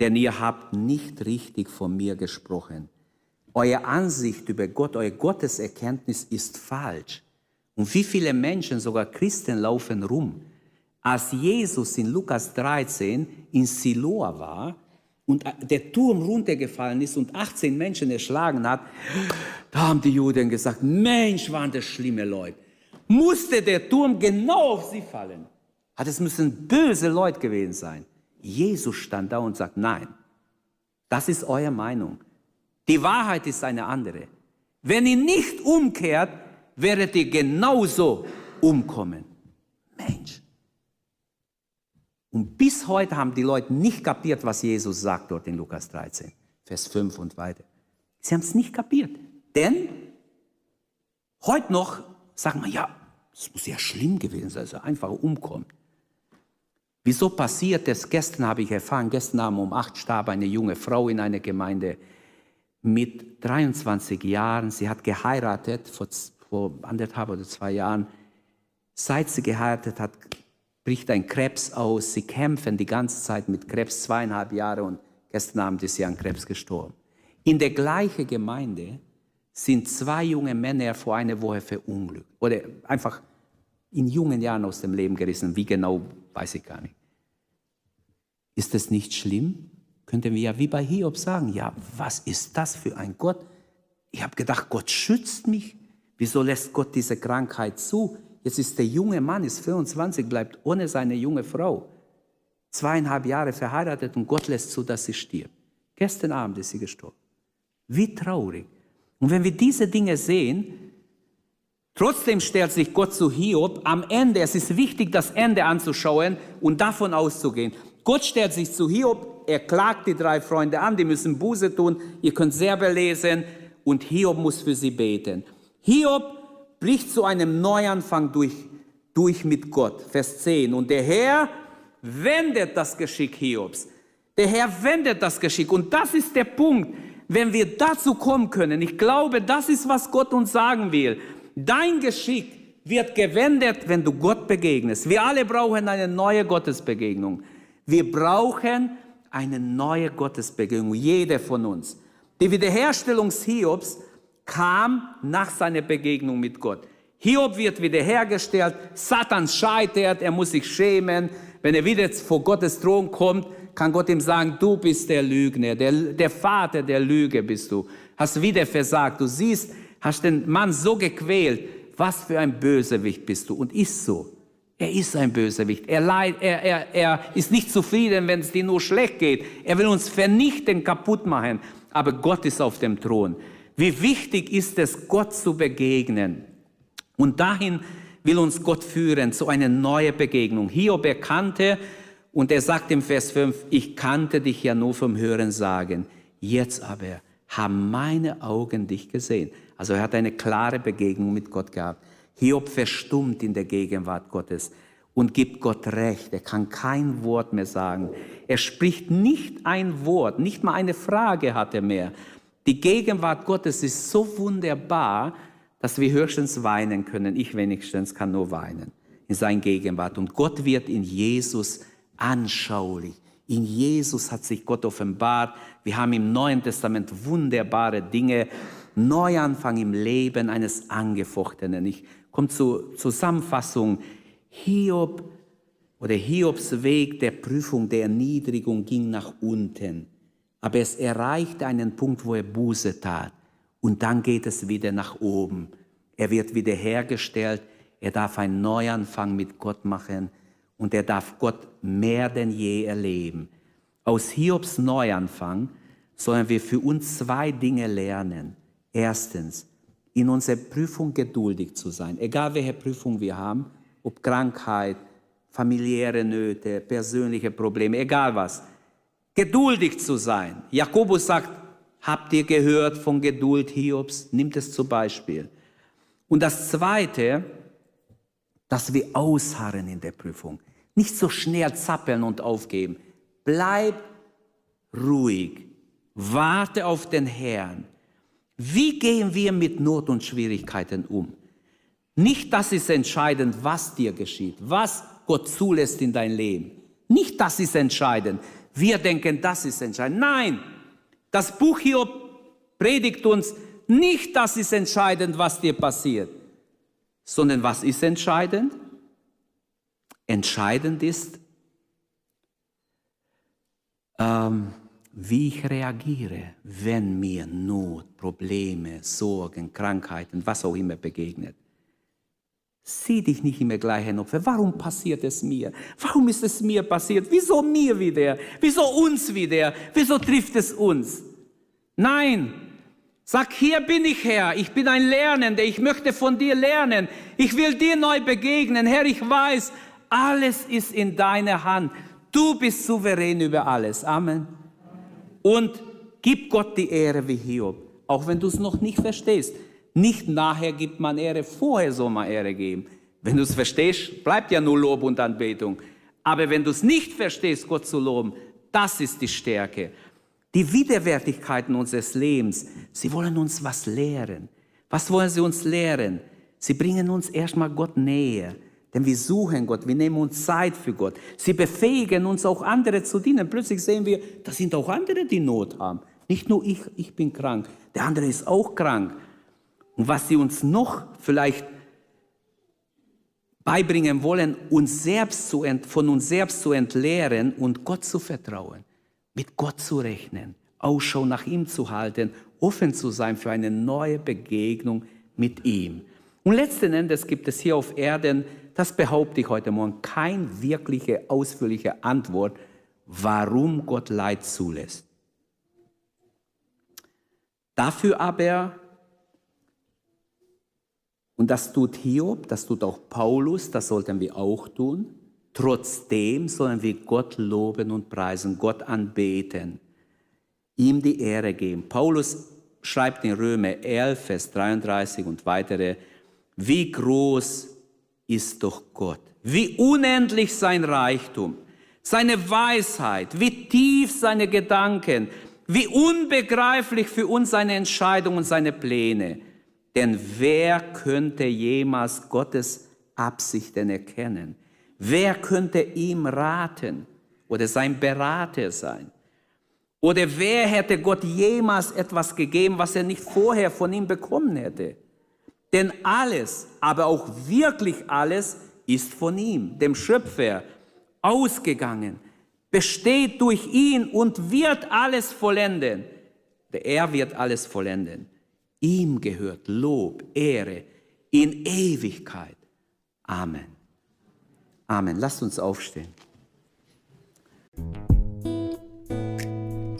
denn ihr habt nicht richtig von mir gesprochen. Eure Ansicht über Gott, eure Gotteserkenntnis ist falsch. Und wie viele Menschen, sogar Christen, laufen rum als Jesus in Lukas 13 in Siloa war und der Turm runtergefallen ist und 18 Menschen erschlagen hat, da haben die Juden gesagt, Mensch, waren das schlimme Leute. Musste der Turm genau auf sie fallen? Hat es müssen böse Leute gewesen sein. Jesus stand da und sagt, nein, das ist eure Meinung. Die Wahrheit ist eine andere. Wenn ihr nicht umkehrt, werdet ihr genauso umkommen. Mensch, und bis heute haben die Leute nicht kapiert, was Jesus sagt dort in Lukas 13, Vers 5 und weiter. Sie haben es nicht kapiert. Denn heute noch sagen wir, ja, es muss ja schlimm gewesen sein, dass er einfach umkommt. Wieso passiert das? Gestern habe ich erfahren, gestern Abend um acht starb eine junge Frau in einer Gemeinde mit 23 Jahren. Sie hat geheiratet vor, vor anderthalb oder zwei Jahren. Seit sie geheiratet hat, bricht ein Krebs aus. Sie kämpfen die ganze Zeit mit Krebs, zweieinhalb Jahre und gestern Abend ist sie an Krebs gestorben. In der gleichen Gemeinde sind zwei junge Männer vor einer Woche verunglückt oder einfach in jungen Jahren aus dem Leben gerissen. Wie genau, weiß ich gar nicht. Ist das nicht schlimm? Könnten wir ja wie bei Hiob sagen, ja, was ist das für ein Gott? Ich habe gedacht, Gott schützt mich. Wieso lässt Gott diese Krankheit zu? Jetzt ist der junge Mann, ist 24, bleibt ohne seine junge Frau. Zweieinhalb Jahre verheiratet und Gott lässt zu, dass sie stirbt. Gestern Abend ist sie gestorben. Wie traurig. Und wenn wir diese Dinge sehen, trotzdem stellt sich Gott zu Hiob am Ende. Es ist wichtig, das Ende anzuschauen und davon auszugehen. Gott stellt sich zu Hiob, er klagt die drei Freunde an, die müssen Buße tun. Ihr könnt selber lesen und Hiob muss für sie beten. Hiob bricht zu einem Neuanfang durch, durch mit Gott. Vers 10. Und der Herr wendet das Geschick Hiobs. Der Herr wendet das Geschick. Und das ist der Punkt, wenn wir dazu kommen können. Ich glaube, das ist, was Gott uns sagen will. Dein Geschick wird gewendet, wenn du Gott begegnest. Wir alle brauchen eine neue Gottesbegegnung. Wir brauchen eine neue Gottesbegegnung, jeder von uns. Die Wiederherstellung Hiobs kam nach seiner Begegnung mit Gott. Hiob wird wiederhergestellt, Satan scheitert, er muss sich schämen. Wenn er wieder vor Gottes Thron kommt, kann Gott ihm sagen, du bist der Lügner, der, der Vater der Lüge bist du. Hast wieder versagt. Du siehst, hast den Mann so gequält. Was für ein Bösewicht bist du. Und ist so. Er ist ein Bösewicht. Er, leid, er, er, er ist nicht zufrieden, wenn es dir nur schlecht geht. Er will uns vernichten, kaputt machen. Aber Gott ist auf dem Thron. Wie wichtig ist es, Gott zu begegnen. Und dahin will uns Gott führen, zu einer neuen Begegnung. Hiob erkannte, und er sagt im Vers 5, ich kannte dich ja nur vom Hören sagen. Jetzt aber haben meine Augen dich gesehen. Also er hat eine klare Begegnung mit Gott gehabt. Hiob verstummt in der Gegenwart Gottes und gibt Gott recht. Er kann kein Wort mehr sagen. Er spricht nicht ein Wort, nicht mal eine Frage hat er mehr. Die Gegenwart Gottes ist so wunderbar, dass wir höchstens weinen können. Ich wenigstens kann nur weinen in sein Gegenwart. Und Gott wird in Jesus anschaulich. In Jesus hat sich Gott offenbart. Wir haben im Neuen Testament wunderbare Dinge. Neuanfang im Leben eines Angefochtenen. Ich komme zur Zusammenfassung. Hiob oder Hiobs Weg der Prüfung, der Erniedrigung ging nach unten. Aber es erreichte einen Punkt, wo er Buße tat. Und dann geht es wieder nach oben. Er wird wiederhergestellt. Er darf einen Neuanfang mit Gott machen. Und er darf Gott mehr denn je erleben. Aus Hiobs Neuanfang sollen wir für uns zwei Dinge lernen. Erstens, in unserer Prüfung geduldig zu sein. Egal welche Prüfung wir haben, ob Krankheit, familiäre Nöte, persönliche Probleme, egal was. Geduldig zu sein. Jakobus sagt, habt ihr gehört von Geduld Hiobs? Nimmt es zum Beispiel. Und das Zweite, dass wir ausharren in der Prüfung. Nicht so schnell zappeln und aufgeben. Bleib ruhig. Warte auf den Herrn. Wie gehen wir mit Not und Schwierigkeiten um? Nicht das ist entscheidend, was dir geschieht, was Gott zulässt in dein Leben. Nicht das ist entscheidend. Wir denken, das ist entscheidend. Nein, das Buch hier predigt uns, nicht das ist entscheidend, was dir passiert, sondern was ist entscheidend? Entscheidend ist, ähm, wie ich reagiere, wenn mir Not, Probleme, Sorgen, Krankheiten, was auch immer begegnet. Sieh dich nicht immer gleich ein Opfer. Warum passiert es mir? Warum ist es mir passiert? Wieso mir wieder? Wieso uns wieder? Wieso trifft es uns? Nein, sag, hier bin ich Herr. Ich bin ein Lernender. Ich möchte von dir lernen. Ich will dir neu begegnen. Herr, ich weiß, alles ist in deiner Hand. Du bist souverän über alles. Amen. Und gib Gott die Ehre wie Hiob, auch wenn du es noch nicht verstehst. Nicht nachher gibt man Ehre, vorher soll man Ehre geben. Wenn du es verstehst, bleibt ja nur Lob und Anbetung. Aber wenn du es nicht verstehst, Gott zu loben, das ist die Stärke. Die Widerwärtigkeiten unseres Lebens, sie wollen uns was lehren. Was wollen sie uns lehren? Sie bringen uns erstmal Gott näher. Denn wir suchen Gott, wir nehmen uns Zeit für Gott. Sie befähigen uns auch andere zu dienen. Plötzlich sehen wir, da sind auch andere, die Not haben. Nicht nur ich, ich bin krank. Der andere ist auch krank. Und was sie uns noch vielleicht beibringen wollen, uns selbst zu, von uns selbst zu entleeren und Gott zu vertrauen, mit Gott zu rechnen, Ausschau nach ihm zu halten, offen zu sein für eine neue Begegnung mit ihm. Und letzten Endes gibt es hier auf Erden, das behaupte ich heute Morgen, keine wirkliche ausführliche Antwort, warum Gott Leid zulässt. Dafür aber und das tut Hiob, das tut auch Paulus, das sollten wir auch tun. Trotzdem sollen wir Gott loben und preisen, Gott anbeten, ihm die Ehre geben. Paulus schreibt in Römer 11, Vers 33 und weitere, wie groß ist doch Gott, wie unendlich sein Reichtum, seine Weisheit, wie tief seine Gedanken, wie unbegreiflich für uns seine Entscheidungen und seine Pläne. Denn wer könnte jemals Gottes Absichten erkennen? Wer könnte ihm raten oder sein Berater sein? Oder wer hätte Gott jemals etwas gegeben, was er nicht vorher von ihm bekommen hätte? Denn alles, aber auch wirklich alles, ist von ihm, dem Schöpfer, ausgegangen, besteht durch ihn und wird alles vollenden. Er wird alles vollenden. Ihm gehört Lob, Ehre in Ewigkeit. Amen. Amen. Lasst uns aufstehen.